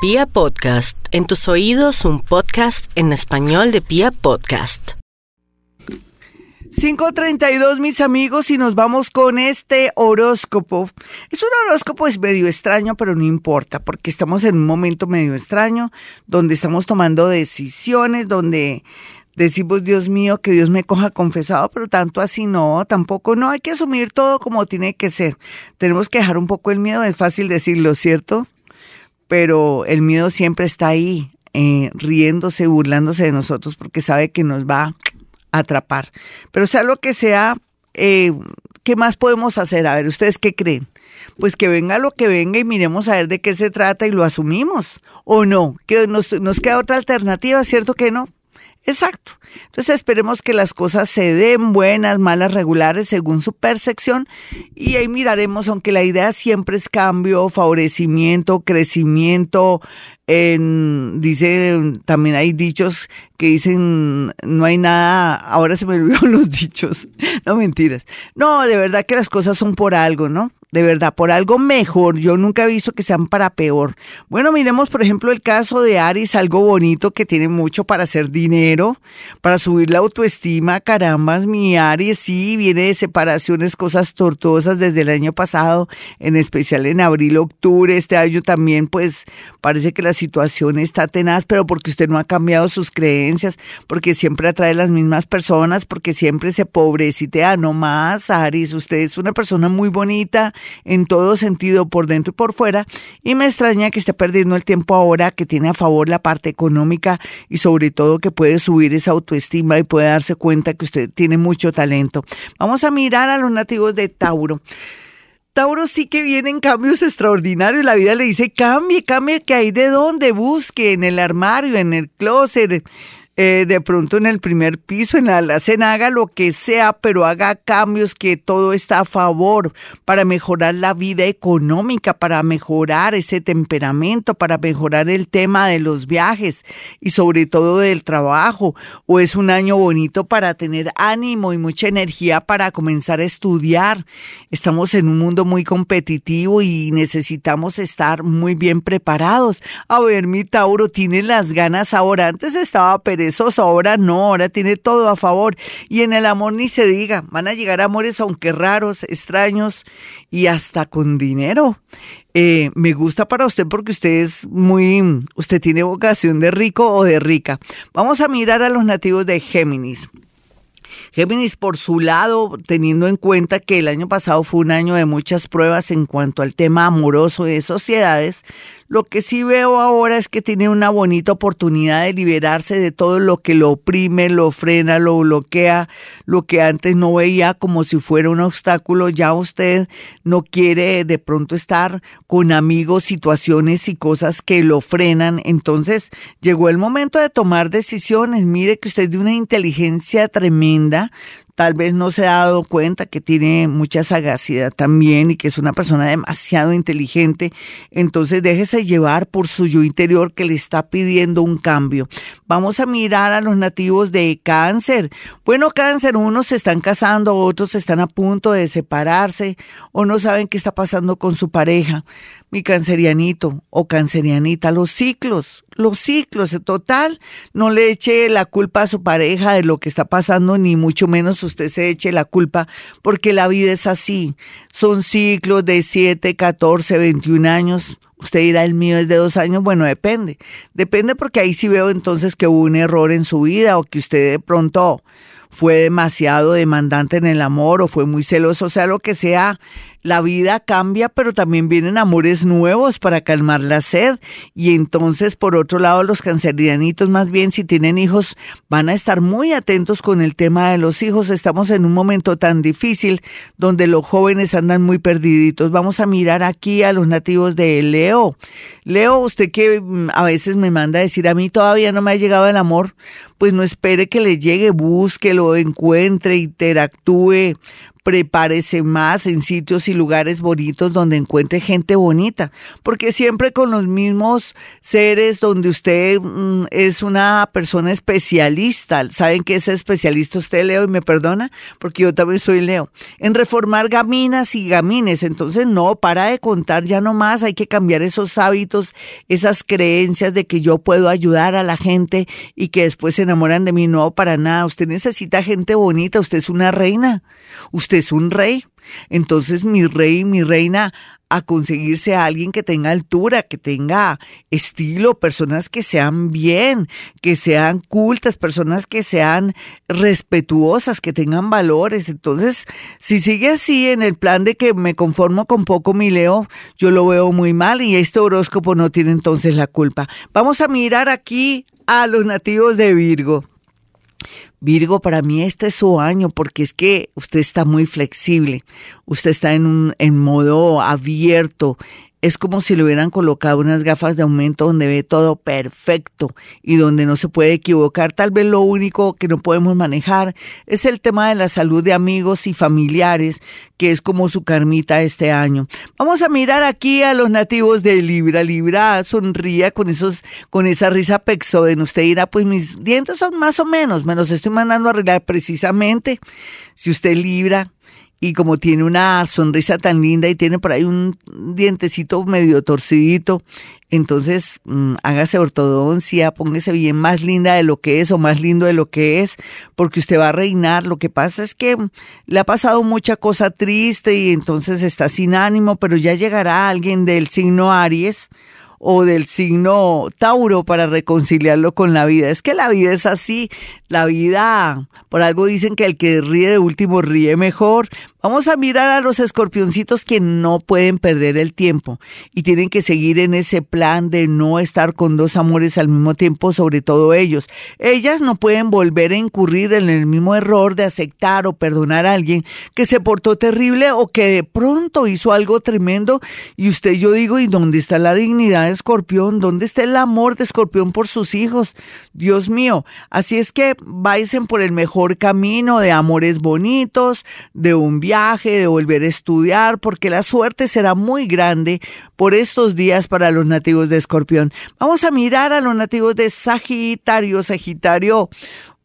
Pia Podcast, en tus oídos un podcast en español de Pia Podcast. 5.32 mis amigos y nos vamos con este horóscopo. Es un horóscopo es medio extraño, pero no importa, porque estamos en un momento medio extraño, donde estamos tomando decisiones, donde decimos, Dios mío, que Dios me coja confesado, pero tanto así no, tampoco no, hay que asumir todo como tiene que ser. Tenemos que dejar un poco el miedo, es fácil decirlo, ¿cierto? Pero el miedo siempre está ahí, eh, riéndose, burlándose de nosotros porque sabe que nos va a atrapar. Pero sea lo que sea, eh, ¿qué más podemos hacer? A ver, ¿ustedes qué creen? Pues que venga lo que venga y miremos a ver de qué se trata y lo asumimos. ¿O no? Que nos, nos queda otra alternativa, ¿cierto que no? Exacto. Entonces esperemos que las cosas se den buenas, malas, regulares, según su percepción. Y ahí miraremos, aunque la idea siempre es cambio, favorecimiento, crecimiento. En, dice, también hay dichos que dicen, no hay nada, ahora se me olvidaron los dichos, no mentiras. No, de verdad que las cosas son por algo, ¿no? de verdad, por algo mejor. Yo nunca he visto que sean para peor. Bueno, miremos, por ejemplo, el caso de Aris, algo bonito que tiene mucho para hacer dinero, para subir la autoestima. Carambas, mi Aries sí viene de separaciones, cosas tortuosas desde el año pasado, en especial en abril, octubre. Este año también, pues, parece que la situación está tenaz, pero porque usted no ha cambiado sus creencias, porque siempre atrae las mismas personas, porque siempre se pobrecitea. No más, Aris, usted es una persona muy bonita en todo sentido, por dentro y por fuera, y me extraña que esté perdiendo el tiempo ahora que tiene a favor la parte económica y sobre todo que puede subir esa autoestima y puede darse cuenta que usted tiene mucho talento. Vamos a mirar a los nativos de Tauro. Tauro sí que vienen cambios extraordinarios. La vida le dice, cambie, cambie, que hay de dónde busque, en el armario, en el closet, eh, de pronto en el primer piso, en la alacena, haga lo que sea, pero haga cambios que todo está a favor para mejorar la vida económica, para mejorar ese temperamento, para mejorar el tema de los viajes y sobre todo del trabajo. O es un año bonito para tener ánimo y mucha energía para comenzar a estudiar. Estamos en un mundo muy competitivo y necesitamos estar muy bien preparados. A ver, mi Tauro tiene las ganas ahora. Antes estaba perezando ahora no, ahora tiene todo a favor. Y en el amor ni se diga, van a llegar amores aunque raros, extraños y hasta con dinero. Eh, me gusta para usted porque usted es muy, usted tiene vocación de rico o de rica. Vamos a mirar a los nativos de Géminis. Géminis, por su lado, teniendo en cuenta que el año pasado fue un año de muchas pruebas en cuanto al tema amoroso de sociedades, lo que sí veo ahora es que tiene una bonita oportunidad de liberarse de todo lo que lo oprime, lo frena, lo bloquea, lo que antes no veía como si fuera un obstáculo. Ya usted no quiere de pronto estar con amigos, situaciones y cosas que lo frenan. Entonces llegó el momento de tomar decisiones. Mire que usted es de una inteligencia tremenda tal vez no se ha dado cuenta que tiene mucha sagacidad también y que es una persona demasiado inteligente, entonces déjese llevar por su yo interior que le está pidiendo un cambio. Vamos a mirar a los nativos de cáncer. Bueno, cáncer, unos se están casando, otros están a punto de separarse o no saben qué está pasando con su pareja mi cancerianito o cancerianita, los ciclos, los ciclos, total, no le eche la culpa a su pareja de lo que está pasando, ni mucho menos usted se eche la culpa, porque la vida es así, son ciclos de 7, 14, 21 años, usted dirá el mío es de dos años, bueno, depende, depende porque ahí sí veo entonces que hubo un error en su vida o que usted de pronto fue demasiado demandante en el amor o fue muy celoso, sea, lo que sea, la vida cambia, pero también vienen amores nuevos para calmar la sed. Y entonces, por otro lado, los cancerianitos, más bien, si tienen hijos, van a estar muy atentos con el tema de los hijos. Estamos en un momento tan difícil donde los jóvenes andan muy perdiditos. Vamos a mirar aquí a los nativos de Leo. Leo, usted que mm, a veces me manda a decir, a mí todavía no me ha llegado el amor, pues no espere que le llegue, búsquelo, encuentre, interactúe, prepárese más en sitios y lugares bonitos donde encuentre gente bonita, porque siempre con los mismos seres donde usted mm, es una persona especialista, ¿saben qué es especialista usted, Leo? Y me perdona, porque yo también soy Leo, en reformar gaminas y gamines, entonces no, para de contar ya no más, hay que cambiar esos hábitos, esas creencias de que yo puedo ayudar a la gente y que después se enamoran de mí, no, para nada, usted necesita gente bonita, usted es una reina, usted es un rey. Entonces mi rey, mi reina, a conseguirse a alguien que tenga altura, que tenga estilo, personas que sean bien, que sean cultas, personas que sean respetuosas, que tengan valores. Entonces, si sigue así en el plan de que me conformo con poco mi Leo, yo lo veo muy mal y este horóscopo no tiene entonces la culpa. Vamos a mirar aquí a los nativos de Virgo. Virgo, para mí este es su año porque es que usted está muy flexible, usted está en un en modo abierto, es como si le hubieran colocado unas gafas de aumento donde ve todo perfecto y donde no se puede equivocar. Tal vez lo único que no podemos manejar es el tema de la salud de amigos y familiares, que es como su carmita este año. Vamos a mirar aquí a los nativos de Libra. Libra sonría con esos, con esa risa pexoden. Usted dirá, pues mis dientes son más o menos, me los estoy mandando a arreglar precisamente. Si usted Libra, y como tiene una sonrisa tan linda y tiene por ahí un dientecito medio torcidito, entonces mm, hágase ortodoncia, póngase bien más linda de lo que es o más lindo de lo que es, porque usted va a reinar. Lo que pasa es que le ha pasado mucha cosa triste y entonces está sin ánimo, pero ya llegará alguien del signo Aries o del signo Tauro para reconciliarlo con la vida. Es que la vida es así, la vida, por algo dicen que el que ríe de último ríe mejor. Vamos a mirar a los escorpioncitos que no pueden perder el tiempo y tienen que seguir en ese plan de no estar con dos amores al mismo tiempo, sobre todo ellos. Ellas no pueden volver a incurrir en el mismo error de aceptar o perdonar a alguien que se portó terrible o que de pronto hizo algo tremendo y usted yo digo, ¿y dónde está la dignidad de escorpión? ¿Dónde está el amor de escorpión por sus hijos? Dios mío, así es que vayan por el mejor camino de amores bonitos, de un viaje, de volver a estudiar, porque la suerte será muy grande por estos días para los nativos de Escorpión. Vamos a mirar a los nativos de Sagitario. Sagitario,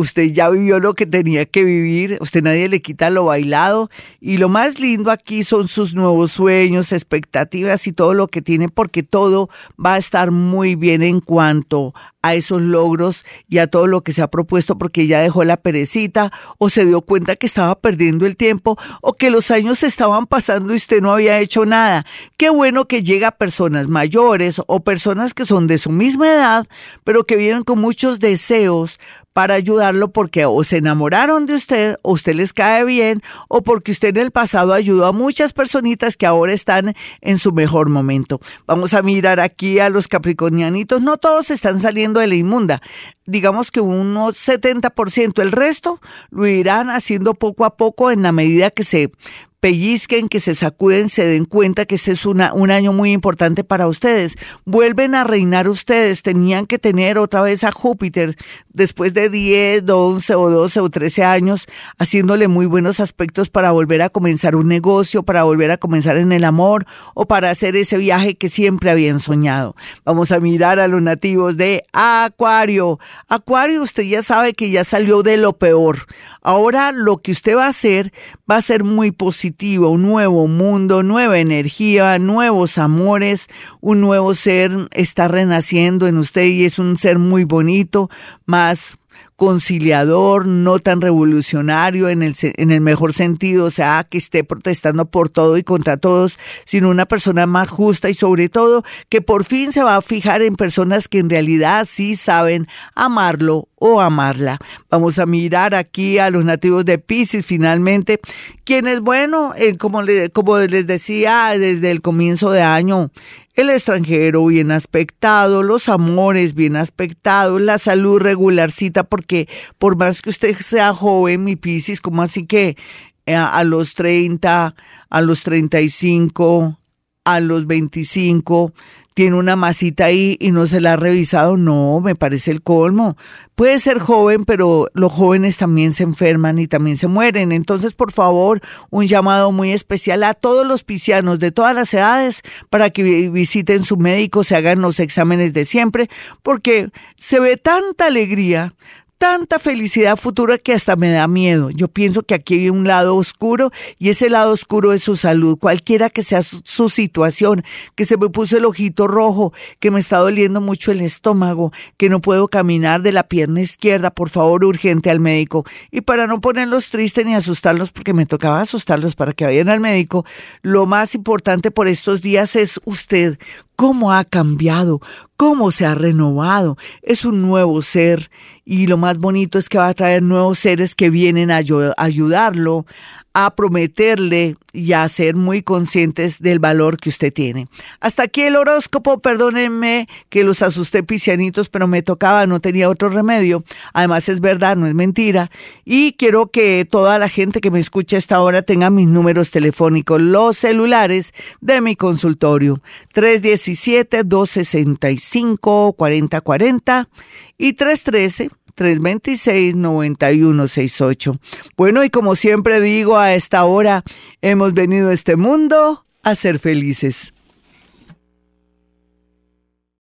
usted ya vivió lo que tenía que vivir, usted nadie le quita lo bailado y lo más lindo aquí son sus nuevos sueños, expectativas y todo lo que tiene porque todo va a estar muy bien en cuanto a esos logros y a todo lo que se ha propuesto porque ya dejó la perecita o se dio cuenta que estaba perdiendo el tiempo o que los años estaban pasando y usted no había hecho nada. Qué bueno que llega personas mayores o personas que son de su misma edad, pero que vienen con muchos deseos para ayudarlo porque o se enamoraron de usted, o usted les cae bien, o porque usted en el pasado ayudó a muchas personitas que ahora están en su mejor momento. Vamos a mirar aquí a los capricornianitos, no todos están saliendo de la inmunda, digamos que un 70%, el resto lo irán haciendo poco a poco en la medida que se pellizquen, que se sacuden, se den cuenta que este es una, un año muy importante para ustedes. Vuelven a reinar ustedes, tenían que tener otra vez a Júpiter después de 10, 11 o 12 o 13 años haciéndole muy buenos aspectos para volver a comenzar un negocio, para volver a comenzar en el amor o para hacer ese viaje que siempre habían soñado. Vamos a mirar a los nativos de Acuario. Acuario, usted ya sabe que ya salió de lo peor. Ahora lo que usted va a hacer va a ser muy positivo, un nuevo mundo, nueva energía, nuevos amores, un nuevo ser está renaciendo en usted y es un ser muy bonito, más conciliador, no tan revolucionario en el, en el mejor sentido, o sea, que esté protestando por todo y contra todos, sino una persona más justa y sobre todo que por fin se va a fijar en personas que en realidad sí saben amarlo o amarla. Vamos a mirar aquí a los nativos de Pisces finalmente, quienes, bueno, eh, como, como les decía desde el comienzo de año, el extranjero bien aspectado, los amores bien aspectados, la salud regularcita, porque por más que usted sea joven, mi Piscis, como así que eh, a los 30, a los 35, a los 25, tiene una masita ahí y no se la ha revisado. No, me parece el colmo. Puede ser joven, pero los jóvenes también se enferman y también se mueren. Entonces, por favor, un llamado muy especial a todos los piscianos de todas las edades para que visiten su médico, se hagan los exámenes de siempre, porque se ve tanta alegría, tanta felicidad futura que hasta me da miedo. Yo pienso que aquí hay un lado oscuro y ese lado oscuro es su salud, cualquiera que sea su, situación, que se me puso el ojito rojo, que me está doliendo mucho el estómago, que no puedo caminar de la pierna izquierda, por favor, urgente al médico. Y para no ponerlos tristes ni asustarlos, porque me tocaba asustarlos para que vayan al médico, lo más importante por estos días es usted, cómo ha cambiado, cómo se ha renovado. Es un nuevo ser y lo más bonito es que va a traer nuevos seres que vienen a ayudarlo, a prometerle y a ser muy conscientes del valor que usted tiene. Hasta aquí el horóscopo, perdónenme que los asusté pisianitos, pero me tocaba, no tenía otro remedio. Además es verdad, no es mentira. Y quiero que toda la gente que me escucha a esta hora tenga mis números telefónicos, los celulares de mi consultorio. 317-265-4040 y 313 326-9168. Bueno, y como siempre digo, a esta hora hemos venido a este mundo a ser felices.